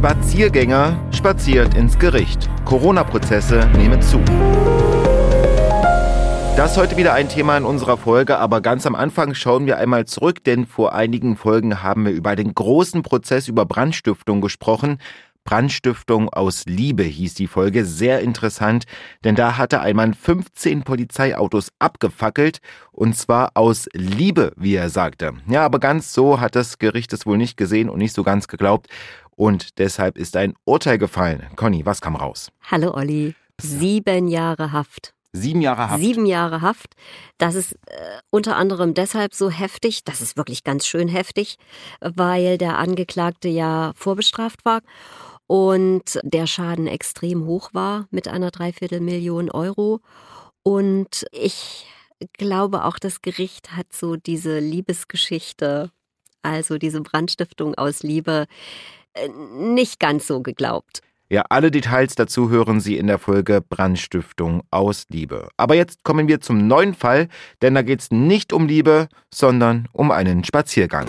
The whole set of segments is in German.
Spaziergänger spaziert ins Gericht. Corona-Prozesse nehmen zu. Das ist heute wieder ein Thema in unserer Folge, aber ganz am Anfang schauen wir einmal zurück, denn vor einigen Folgen haben wir über den großen Prozess über Brandstiftung gesprochen. Brandstiftung aus Liebe hieß die Folge. Sehr interessant, denn da hatte ein Mann 15 Polizeiautos abgefackelt und zwar aus Liebe, wie er sagte. Ja, aber ganz so hat das Gericht es wohl nicht gesehen und nicht so ganz geglaubt und deshalb ist ein Urteil gefallen. Conny, was kam raus? Hallo Olli. Sieben Jahre Haft. Sieben Jahre Haft. Sieben Jahre Haft. Das ist äh, unter anderem deshalb so heftig, das ist wirklich ganz schön heftig, weil der Angeklagte ja vorbestraft war und der Schaden extrem hoch war mit einer Dreiviertelmillion Euro. Und ich glaube auch, das Gericht hat so diese Liebesgeschichte, also diese Brandstiftung aus Liebe, nicht ganz so geglaubt. Ja, alle Details dazu hören Sie in der Folge Brandstiftung aus Liebe. Aber jetzt kommen wir zum neuen Fall, denn da geht es nicht um Liebe, sondern um einen Spaziergang.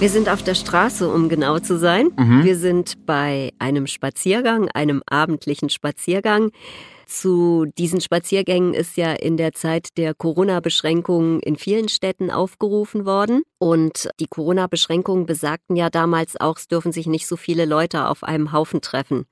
Wir sind auf der Straße, um genau zu sein. Mhm. Wir sind bei einem Spaziergang, einem abendlichen Spaziergang. Zu diesen Spaziergängen ist ja in der Zeit der Corona-Beschränkungen in vielen Städten aufgerufen worden. Und die Corona-Beschränkungen besagten ja damals auch, es dürfen sich nicht so viele Leute auf einem Haufen treffen.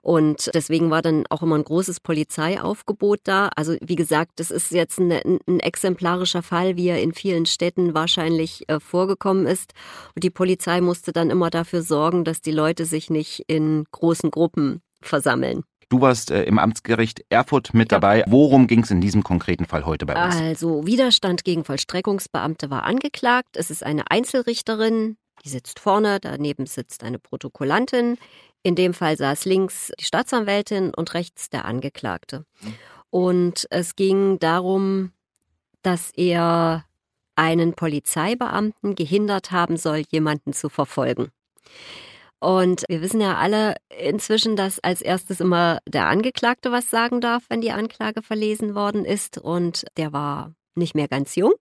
Und deswegen war dann auch immer ein großes Polizeiaufgebot da. Also wie gesagt, das ist jetzt ein, ein exemplarischer Fall, wie er in vielen Städten wahrscheinlich äh, vorgekommen ist. Und die Polizei musste dann immer dafür sorgen, dass die Leute sich nicht in großen Gruppen versammeln. Du warst äh, im Amtsgericht Erfurt mit ja. dabei. Worum ging es in diesem konkreten Fall heute bei uns? Also Widerstand gegen Vollstreckungsbeamte war angeklagt. Es ist eine Einzelrichterin, die sitzt vorne, daneben sitzt eine Protokollantin. In dem Fall saß links die Staatsanwältin und rechts der Angeklagte. Und es ging darum, dass er einen Polizeibeamten gehindert haben soll, jemanden zu verfolgen. Und wir wissen ja alle inzwischen, dass als erstes immer der Angeklagte was sagen darf, wenn die Anklage verlesen worden ist. Und der war nicht mehr ganz jung.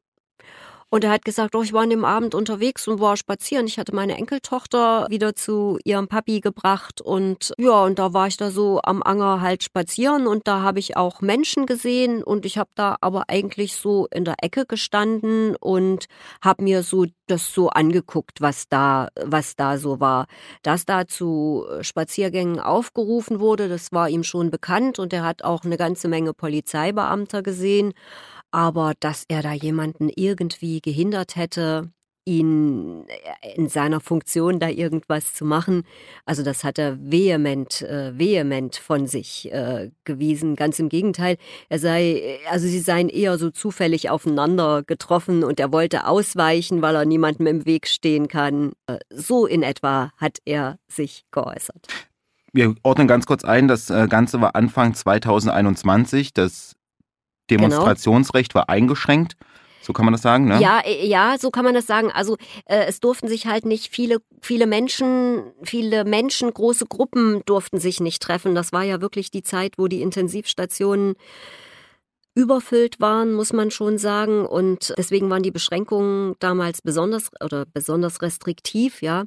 Und er hat gesagt, oh, ich war an dem Abend unterwegs und war spazieren. Ich hatte meine Enkeltochter wieder zu ihrem Papi gebracht und ja, und da war ich da so am Anger halt spazieren und da habe ich auch Menschen gesehen und ich habe da aber eigentlich so in der Ecke gestanden und habe mir so das so angeguckt, was da, was da so war. Dass da zu Spaziergängen aufgerufen wurde, das war ihm schon bekannt und er hat auch eine ganze Menge Polizeibeamter gesehen. Aber dass er da jemanden irgendwie gehindert hätte, ihn äh, in seiner Funktion da irgendwas zu machen. Also das hat er vehement, äh, vehement von sich äh, gewiesen. Ganz im Gegenteil, er sei, also sie seien eher so zufällig aufeinander getroffen und er wollte ausweichen, weil er niemandem im Weg stehen kann. Äh, so in etwa hat er sich geäußert. Wir ordnen ganz kurz ein, das äh, Ganze war Anfang 2021. Das. Demonstrationsrecht genau. war eingeschränkt. So kann man das sagen, ne? Ja, äh, ja, so kann man das sagen. Also äh, es durften sich halt nicht viele, viele Menschen, viele Menschen, große Gruppen durften sich nicht treffen. Das war ja wirklich die Zeit, wo die Intensivstationen überfüllt waren, muss man schon sagen. Und deswegen waren die Beschränkungen damals besonders oder besonders restriktiv, ja.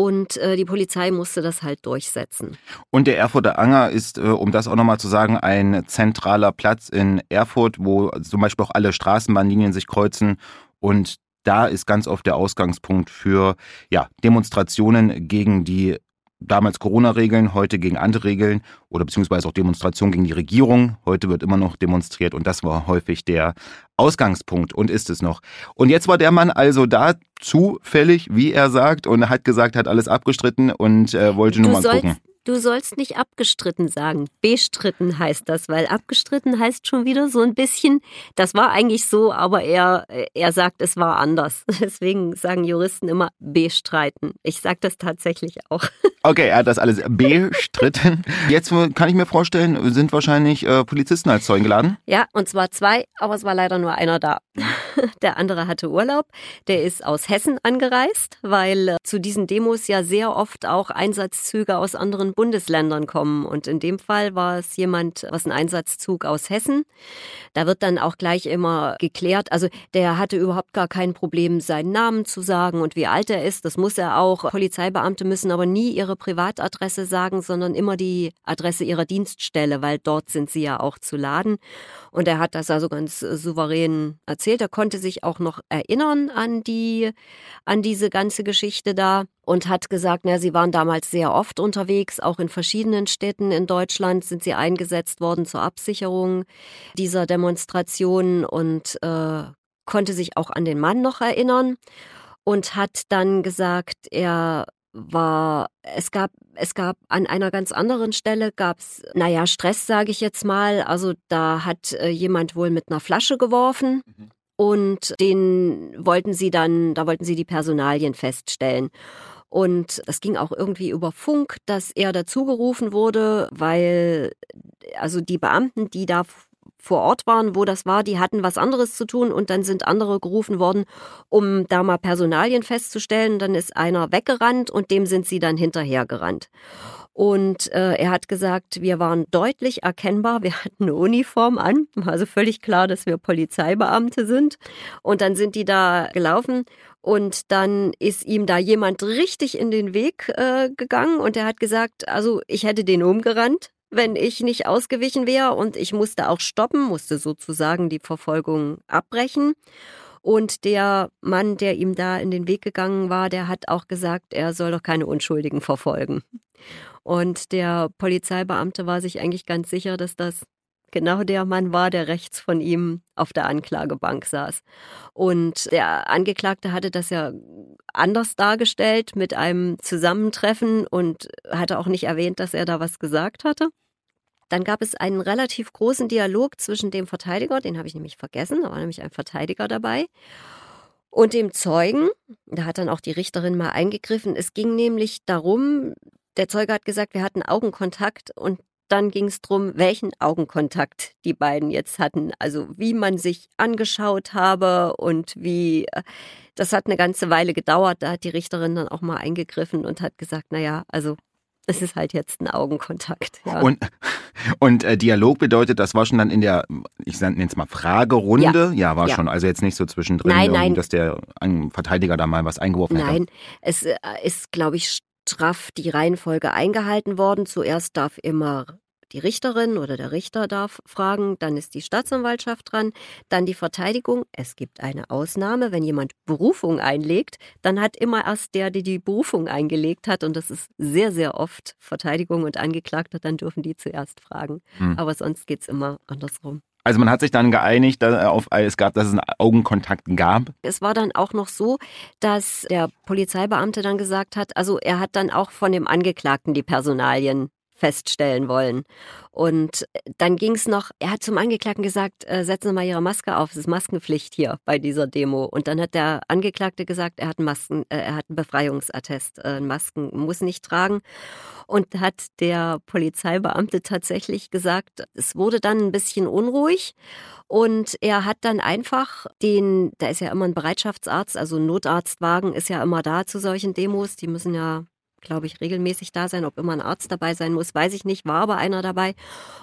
Und äh, die Polizei musste das halt durchsetzen. Und der Erfurter Anger ist, äh, um das auch nochmal zu sagen, ein zentraler Platz in Erfurt, wo zum Beispiel auch alle Straßenbahnlinien sich kreuzen. Und da ist ganz oft der Ausgangspunkt für ja, Demonstrationen gegen die damals Corona-Regeln, heute gegen andere Regeln oder beziehungsweise auch Demonstrationen gegen die Regierung. Heute wird immer noch demonstriert und das war häufig der Ausgangspunkt und ist es noch. Und jetzt war der Mann also da zufällig, wie er sagt, und hat gesagt, hat alles abgestritten und äh, wollte nur mal gucken. Du sollst nicht abgestritten sagen. Bestritten heißt das, weil abgestritten heißt schon wieder so ein bisschen, das war eigentlich so, aber er, er sagt, es war anders. Deswegen sagen Juristen immer bestreiten. Ich sage das tatsächlich auch. Okay, er hat das alles bestritten. Jetzt kann ich mir vorstellen, sind wahrscheinlich äh, Polizisten als Zeugen geladen? Ja, und zwar zwei, aber es war leider nur einer da. der andere hatte Urlaub. Der ist aus Hessen angereist, weil äh, zu diesen Demos ja sehr oft auch Einsatzzüge aus anderen Bundesländern kommen. Und in dem Fall war es jemand, was ein Einsatzzug aus Hessen. Da wird dann auch gleich immer geklärt. Also der hatte überhaupt gar kein Problem, seinen Namen zu sagen und wie alt er ist. Das muss er auch. Polizeibeamte müssen aber nie ihre Privatadresse sagen, sondern immer die Adresse ihrer Dienststelle, weil dort sind sie ja auch zu laden. Und er hat das also ganz souverän erzählt. Er konnte sich auch noch erinnern an die, an diese ganze Geschichte da und hat gesagt, na, sie waren damals sehr oft unterwegs, auch in verschiedenen Städten in Deutschland sind sie eingesetzt worden zur Absicherung dieser Demonstrationen und äh, konnte sich auch an den Mann noch erinnern und hat dann gesagt, er war, es gab, es gab an einer ganz anderen Stelle gab's, naja, Stress, sage ich jetzt mal. Also da hat äh, jemand wohl mit einer Flasche geworfen. Mhm. Und den wollten sie dann, da wollten sie die Personalien feststellen. Und das ging auch irgendwie über Funk, dass er dazugerufen wurde, weil also die Beamten, die da vor Ort waren, wo das war, die hatten was anderes zu tun und dann sind andere gerufen worden, um da mal Personalien festzustellen. Dann ist einer weggerannt und dem sind sie dann hinterhergerannt. Und äh, er hat gesagt, wir waren deutlich erkennbar, wir hatten eine Uniform an, also völlig klar, dass wir Polizeibeamte sind. Und dann sind die da gelaufen. Und dann ist ihm da jemand richtig in den Weg äh, gegangen. Und er hat gesagt, also ich hätte den umgerannt, wenn ich nicht ausgewichen wäre. Und ich musste auch stoppen, musste sozusagen die Verfolgung abbrechen. Und der Mann, der ihm da in den Weg gegangen war, der hat auch gesagt, er soll doch keine Unschuldigen verfolgen. Und der Polizeibeamte war sich eigentlich ganz sicher, dass das genau der Mann war, der rechts von ihm auf der Anklagebank saß. Und der Angeklagte hatte das ja anders dargestellt mit einem Zusammentreffen und hatte auch nicht erwähnt, dass er da was gesagt hatte. Dann gab es einen relativ großen Dialog zwischen dem Verteidiger, den habe ich nämlich vergessen, da war nämlich ein Verteidiger dabei, und dem Zeugen. Da hat dann auch die Richterin mal eingegriffen. Es ging nämlich darum, der Zeuge hat gesagt, wir hatten Augenkontakt und dann ging es darum, welchen Augenkontakt die beiden jetzt hatten. Also wie man sich angeschaut habe und wie. Äh, das hat eine ganze Weile gedauert. Da hat die Richterin dann auch mal eingegriffen und hat gesagt, naja, also es ist halt jetzt ein Augenkontakt. Ja. Und, und äh, Dialog bedeutet, das war schon dann in der, ich nenne es mal Fragerunde. Ja, ja war ja. schon. Also jetzt nicht so zwischendrin, nein, nein. dass der Verteidiger da mal was eingeworfen hat. Nein, es äh, ist, glaube ich, straff die Reihenfolge eingehalten worden. Zuerst darf immer die Richterin oder der Richter darf fragen, dann ist die Staatsanwaltschaft dran, dann die Verteidigung. Es gibt eine Ausnahme, wenn jemand Berufung einlegt, dann hat immer erst der, der die Berufung eingelegt hat, und das ist sehr, sehr oft Verteidigung und Angeklagter, dann dürfen die zuerst fragen. Hm. Aber sonst geht es immer andersrum. Also man hat sich dann geeinigt auf, es gab, dass es einen Augenkontakt gab. Es war dann auch noch so, dass der Polizeibeamte dann gesagt hat, also er hat dann auch von dem Angeklagten die Personalien feststellen wollen. Und dann ging es noch, er hat zum Angeklagten gesagt, äh, setzen Sie mal Ihre Maske auf, es ist Maskenpflicht hier bei dieser Demo. Und dann hat der Angeklagte gesagt, er hat, Masken, äh, er hat einen Befreiungsattest, äh, Masken muss nicht tragen. Und hat der Polizeibeamte tatsächlich gesagt, es wurde dann ein bisschen unruhig. Und er hat dann einfach den, da ist ja immer ein Bereitschaftsarzt, also ein Notarztwagen ist ja immer da zu solchen Demos, die müssen ja glaube ich, regelmäßig da sein. Ob immer ein Arzt dabei sein muss, weiß ich nicht. War aber einer dabei.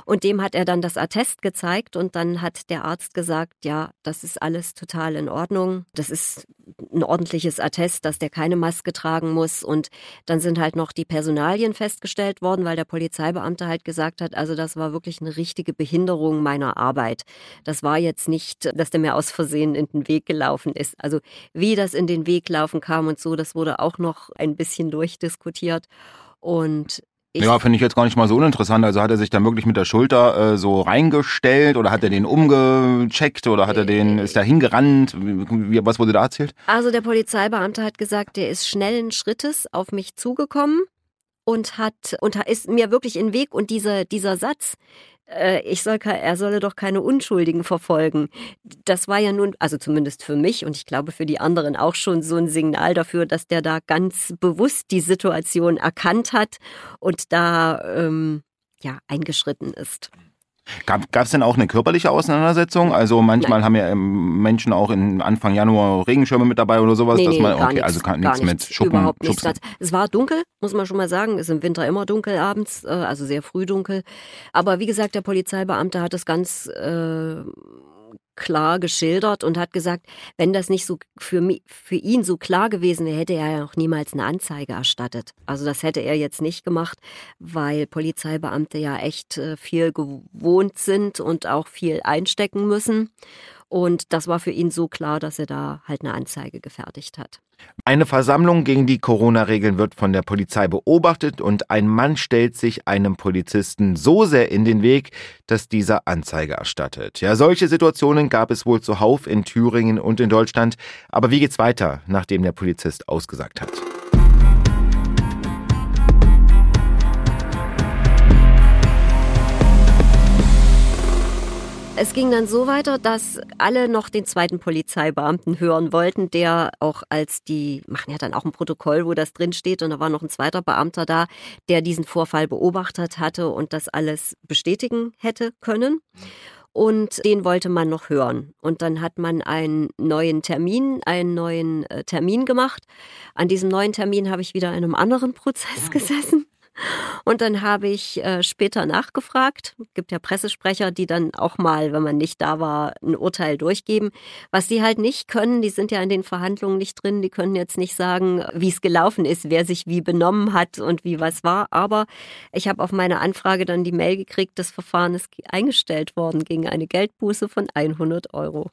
Und dem hat er dann das Attest gezeigt und dann hat der Arzt gesagt, ja, das ist alles total in Ordnung. Das ist ein ordentliches Attest, dass der keine Maske tragen muss. Und dann sind halt noch die Personalien festgestellt worden, weil der Polizeibeamte halt gesagt hat, also das war wirklich eine richtige Behinderung meiner Arbeit. Das war jetzt nicht, dass der mir aus Versehen in den Weg gelaufen ist. Also wie das in den Weg laufen kam und so, das wurde auch noch ein bisschen durchdiskutiert. Und ich ja, finde ich jetzt gar nicht mal so uninteressant. Also hat er sich dann wirklich mit der Schulter äh, so reingestellt oder hat er den umgecheckt oder hat er den, ist da hingerannt? Wie, was wurde da erzählt? Also der Polizeibeamte hat gesagt, der ist schnellen Schrittes auf mich zugekommen und hat und ist mir wirklich in Weg und dieser dieser Satz, äh, ich soll, er solle doch keine Unschuldigen verfolgen. Das war ja nun, also zumindest für mich und ich glaube für die anderen auch schon so ein Signal dafür, dass der da ganz bewusst die Situation erkannt hat und da ähm, ja eingeschritten ist. Gab es denn auch eine körperliche Auseinandersetzung? Also manchmal Nein. haben ja ähm, Menschen auch in Anfang Januar Regenschirme mit dabei oder sowas. Nee, dass nee, man, okay, also kann, nichts mit Schuppen. Überhaupt nichts. Es war dunkel, muss man schon mal sagen. Es ist im Winter immer dunkel abends, äh, also sehr früh dunkel. Aber wie gesagt, der Polizeibeamte hat es ganz äh, klar geschildert und hat gesagt, wenn das nicht so für, für ihn so klar gewesen wäre, hätte er ja noch niemals eine Anzeige erstattet. Also das hätte er jetzt nicht gemacht, weil Polizeibeamte ja echt äh, viel gewohnt sind und auch viel einstecken müssen. Und das war für ihn so klar, dass er da halt eine Anzeige gefertigt hat. Eine Versammlung gegen die Corona-Regeln wird von der Polizei beobachtet und ein Mann stellt sich einem Polizisten so sehr in den Weg, dass dieser Anzeige erstattet. Ja, solche Situationen gab es wohl zuhauf in Thüringen und in Deutschland. Aber wie geht's weiter, nachdem der Polizist ausgesagt hat? Es ging dann so weiter, dass alle noch den zweiten Polizeibeamten hören wollten, der auch als die, machen ja dann auch ein Protokoll, wo das drin steht, und da war noch ein zweiter Beamter da, der diesen Vorfall beobachtet hatte und das alles bestätigen hätte können. Und den wollte man noch hören. Und dann hat man einen neuen Termin, einen neuen äh, Termin gemacht. An diesem neuen Termin habe ich wieder in einem anderen Prozess gesessen. Und dann habe ich äh, später nachgefragt. Es gibt ja Pressesprecher, die dann auch mal, wenn man nicht da war, ein Urteil durchgeben. Was sie halt nicht können, die sind ja in den Verhandlungen nicht drin, die können jetzt nicht sagen, wie es gelaufen ist, wer sich wie benommen hat und wie was war. Aber ich habe auf meine Anfrage dann die Mail gekriegt, das Verfahren ist eingestellt worden gegen eine Geldbuße von 100 Euro.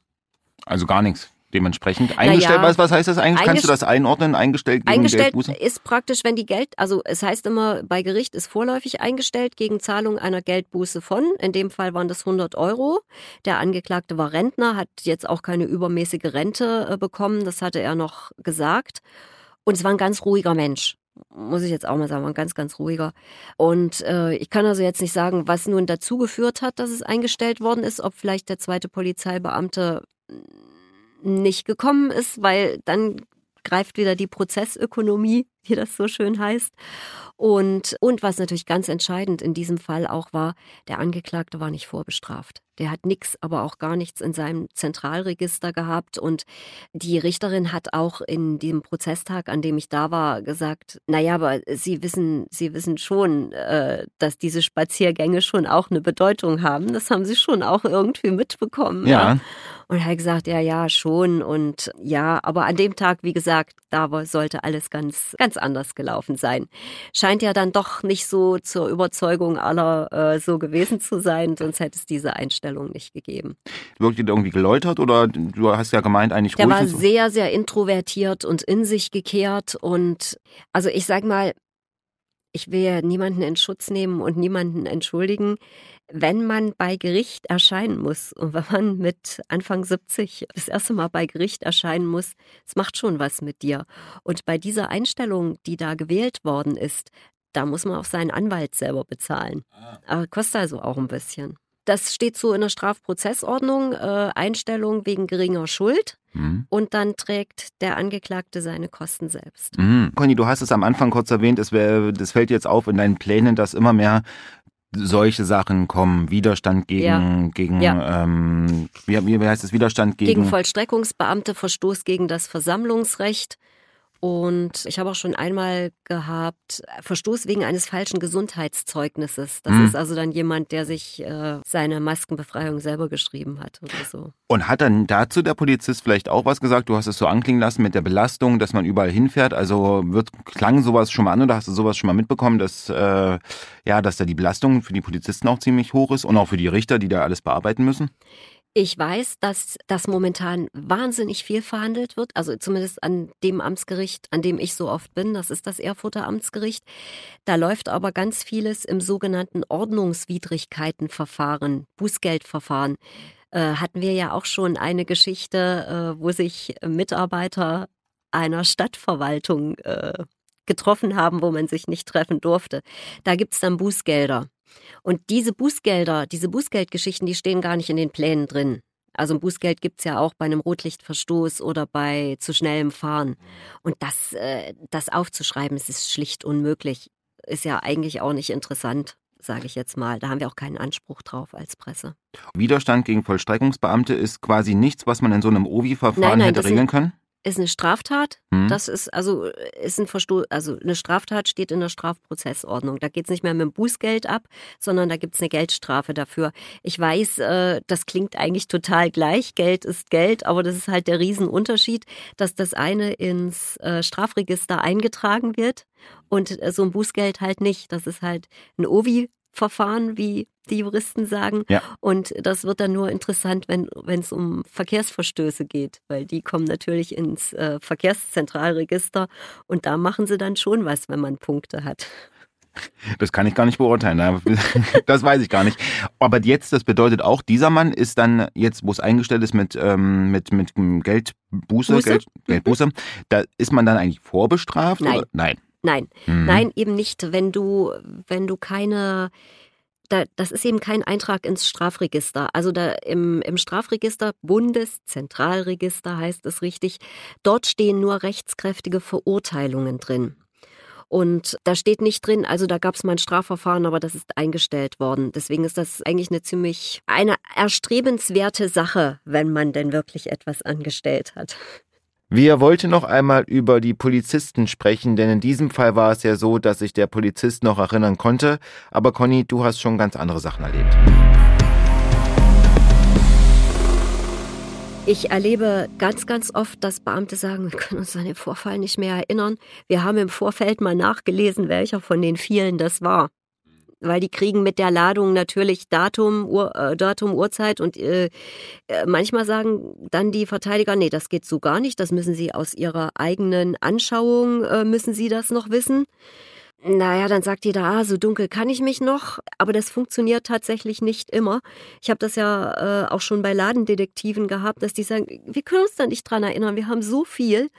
Also gar nichts dementsprechend eingestellt. Ja, was, was heißt das eigentlich? Kannst du das einordnen? Eingestellt gegen eingestellt Geldbuße? ist praktisch, wenn die Geld, also es heißt immer, bei Gericht ist vorläufig eingestellt gegen Zahlung einer Geldbuße von. In dem Fall waren das 100 Euro. Der Angeklagte war Rentner, hat jetzt auch keine übermäßige Rente äh, bekommen. Das hatte er noch gesagt. Und es war ein ganz ruhiger Mensch muss ich jetzt auch mal sagen, war ein ganz, ganz ruhiger. Und äh, ich kann also jetzt nicht sagen, was nun dazu geführt hat, dass es eingestellt worden ist, ob vielleicht der zweite Polizeibeamte nicht gekommen ist, weil dann greift wieder die Prozessökonomie, wie das so schön heißt. Und, und was natürlich ganz entscheidend in diesem Fall auch war, der Angeklagte war nicht vorbestraft. Der hat nichts, aber auch gar nichts in seinem Zentralregister gehabt. Und die Richterin hat auch in dem Prozesstag, an dem ich da war, gesagt, naja, aber Sie wissen, Sie wissen schon, äh, dass diese Spaziergänge schon auch eine Bedeutung haben. Das haben Sie schon auch irgendwie mitbekommen. Ja. ja. Und er hat gesagt, ja, ja, schon. Und ja, aber an dem Tag, wie gesagt, da sollte alles ganz, ganz anders gelaufen sein. Scheint ja dann doch nicht so zur Überzeugung aller äh, so gewesen zu sein, sonst hätte es diese Einstellung nicht gegeben. Wirkt ihr irgendwie geläutert oder du hast ja gemeint eigentlich Der ruhig? Der war sehr, sehr introvertiert und in sich gekehrt und also ich sag mal, ich will ja niemanden in Schutz nehmen und niemanden entschuldigen wenn man bei Gericht erscheinen muss und wenn man mit Anfang 70 das erste Mal bei Gericht erscheinen muss, es macht schon was mit dir. Und bei dieser Einstellung, die da gewählt worden ist, da muss man auch seinen Anwalt selber bezahlen. Ah. Kostet also auch ein bisschen. Das steht so in der Strafprozessordnung, äh, Einstellung wegen geringer Schuld. Mhm. Und dann trägt der Angeklagte seine Kosten selbst. Mhm. Conny, du hast es am Anfang kurz erwähnt, es wär, das fällt jetzt auf in deinen Plänen, dass immer mehr solche Sachen kommen, Widerstand gegen, ja. gegen ja. Ähm, wie, wie heißt es, Widerstand gegen... Gegen Vollstreckungsbeamte, Verstoß gegen das Versammlungsrecht, und ich habe auch schon einmal gehabt, Verstoß wegen eines falschen Gesundheitszeugnisses. Das mhm. ist also dann jemand, der sich äh, seine Maskenbefreiung selber geschrieben hat oder so. Und hat dann dazu der Polizist vielleicht auch was gesagt? Du hast es so anklingen lassen mit der Belastung, dass man überall hinfährt. Also wird, klang sowas schon mal an oder hast du sowas schon mal mitbekommen, dass, äh, ja, dass da die Belastung für die Polizisten auch ziemlich hoch ist und auch für die Richter, die da alles bearbeiten müssen? Ich weiß, dass das momentan wahnsinnig viel verhandelt wird, also zumindest an dem Amtsgericht, an dem ich so oft bin, das ist das Erfurter Amtsgericht. Da läuft aber ganz vieles im sogenannten Ordnungswidrigkeitenverfahren, Bußgeldverfahren. Äh, hatten wir ja auch schon eine Geschichte, äh, wo sich Mitarbeiter einer Stadtverwaltung äh, getroffen haben, wo man sich nicht treffen durfte. Da gibt's dann Bußgelder. Und diese Bußgelder, diese Bußgeldgeschichten, die stehen gar nicht in den Plänen drin. Also ein Bußgeld gibt es ja auch bei einem Rotlichtverstoß oder bei zu schnellem Fahren. Und das, äh, das aufzuschreiben, es ist schlicht unmöglich. Ist ja eigentlich auch nicht interessant. sage ich jetzt mal. Da haben wir auch keinen Anspruch drauf als Presse. Widerstand gegen Vollstreckungsbeamte ist quasi nichts, was man in so einem OVI-Verfahren hätte regeln können? Ist eine Straftat. Hm. Das ist also ist ein Verstoß, also eine Straftat steht in der Strafprozessordnung. Da geht es nicht mehr mit dem Bußgeld ab, sondern da gibt es eine Geldstrafe dafür. Ich weiß, äh, das klingt eigentlich total gleich. Geld ist Geld, aber das ist halt der Riesenunterschied, dass das eine ins äh, Strafregister eingetragen wird und äh, so ein Bußgeld halt nicht. Das ist halt ein OVI Verfahren, wie die Juristen sagen. Ja. Und das wird dann nur interessant, wenn es um Verkehrsverstöße geht, weil die kommen natürlich ins äh, Verkehrszentralregister und da machen sie dann schon was, wenn man Punkte hat. Das kann ich gar nicht beurteilen. Das weiß ich gar nicht. Aber jetzt, das bedeutet auch, dieser Mann ist dann jetzt, wo es eingestellt ist mit, ähm, mit, mit Geldbuße, Geld, Geldbuße, da ist man dann eigentlich vorbestraft? Nein. Oder? Nein. Nein, mhm. nein, eben nicht, wenn du, wenn du keine, da, das ist eben kein Eintrag ins Strafregister. Also da im, im Strafregister, Bundeszentralregister heißt es richtig, dort stehen nur rechtskräftige Verurteilungen drin. Und da steht nicht drin, also da gab es mal ein Strafverfahren, aber das ist eingestellt worden. Deswegen ist das eigentlich eine ziemlich, eine erstrebenswerte Sache, wenn man denn wirklich etwas angestellt hat. Wir wollten noch einmal über die Polizisten sprechen, denn in diesem Fall war es ja so, dass sich der Polizist noch erinnern konnte. Aber Conny, du hast schon ganz andere Sachen erlebt. Ich erlebe ganz, ganz oft, dass Beamte sagen, wir können uns an den Vorfall nicht mehr erinnern. Wir haben im Vorfeld mal nachgelesen, welcher von den vielen das war weil die kriegen mit der Ladung natürlich Datum, Uhr, äh, Datum, Uhrzeit und äh, äh, manchmal sagen dann die Verteidiger, nee, das geht so gar nicht, das müssen sie aus ihrer eigenen Anschauung, äh, müssen sie das noch wissen. Naja, dann sagt jeder, ah, so dunkel kann ich mich noch, aber das funktioniert tatsächlich nicht immer. Ich habe das ja äh, auch schon bei Ladendetektiven gehabt, dass die sagen, wir können uns da nicht dran erinnern, wir haben so viel.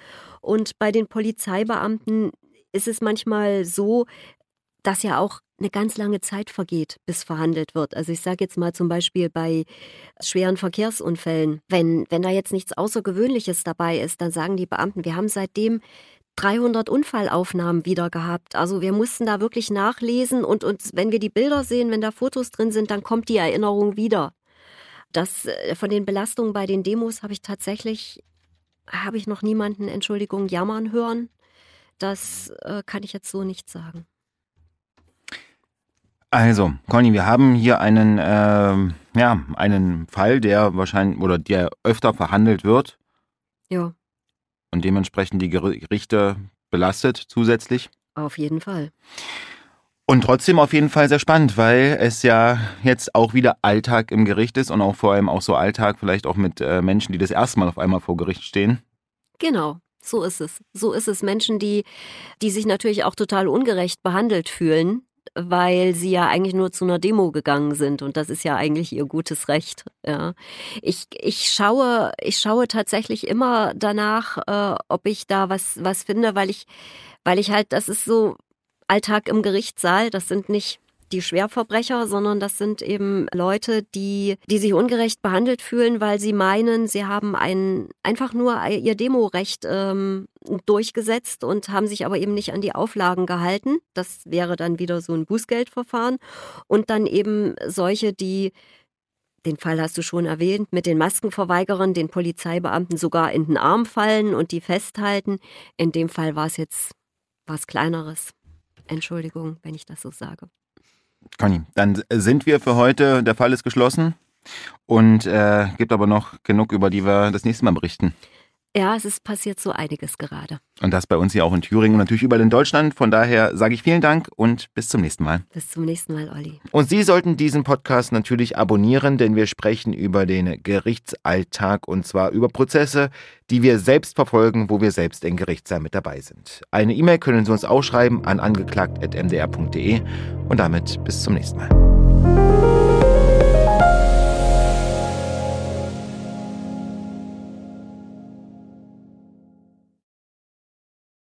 Und bei den Polizeibeamten ist es manchmal so, dass ja auch eine ganz lange Zeit vergeht, bis verhandelt wird. Also ich sage jetzt mal zum Beispiel bei schweren Verkehrsunfällen, wenn, wenn da jetzt nichts Außergewöhnliches dabei ist, dann sagen die Beamten, wir haben seitdem 300 Unfallaufnahmen wieder gehabt. Also wir mussten da wirklich nachlesen und uns, wenn wir die Bilder sehen, wenn da Fotos drin sind, dann kommt die Erinnerung wieder. Das äh, von den Belastungen bei den Demos habe ich tatsächlich, habe ich noch niemanden, Entschuldigung, jammern hören. Das äh, kann ich jetzt so nicht sagen. Also, Conny, wir haben hier einen, äh, ja, einen Fall, der wahrscheinlich oder der öfter verhandelt wird. Ja. Und dementsprechend die Gerichte belastet zusätzlich. Auf jeden Fall. Und trotzdem auf jeden Fall sehr spannend, weil es ja jetzt auch wieder Alltag im Gericht ist und auch vor allem auch so Alltag vielleicht auch mit äh, Menschen, die das erste Mal auf einmal vor Gericht stehen. Genau. So ist es. So ist es. Menschen, die, die sich natürlich auch total ungerecht behandelt fühlen, weil sie ja eigentlich nur zu einer Demo gegangen sind und das ist ja eigentlich ihr gutes Recht. Ja. Ich, ich schaue, ich schaue tatsächlich immer danach, äh, ob ich da was, was finde, weil ich, weil ich halt, das ist so Alltag im Gerichtssaal, das sind nicht die Schwerverbrecher, sondern das sind eben Leute, die, die sich ungerecht behandelt fühlen, weil sie meinen, sie haben ein, einfach nur ihr Demorecht ähm, durchgesetzt und haben sich aber eben nicht an die Auflagen gehalten. Das wäre dann wieder so ein Bußgeldverfahren. Und dann eben solche, die den Fall hast du schon erwähnt, mit den Maskenverweigerern, den Polizeibeamten sogar in den Arm fallen und die festhalten. In dem Fall war es jetzt was Kleineres. Entschuldigung, wenn ich das so sage. Conny, dann sind wir für heute, der Fall ist geschlossen und äh, gibt aber noch genug, über die wir das nächste Mal berichten. Ja, es ist passiert so einiges gerade. Und das bei uns hier auch in Thüringen und natürlich überall in Deutschland. Von daher sage ich vielen Dank und bis zum nächsten Mal. Bis zum nächsten Mal, Olli. Und Sie sollten diesen Podcast natürlich abonnieren, denn wir sprechen über den Gerichtsalltag und zwar über Prozesse, die wir selbst verfolgen, wo wir selbst in Gerichtssaal mit dabei sind. Eine E-Mail können Sie uns auch schreiben an angeklagt.mdr.de und damit bis zum nächsten Mal.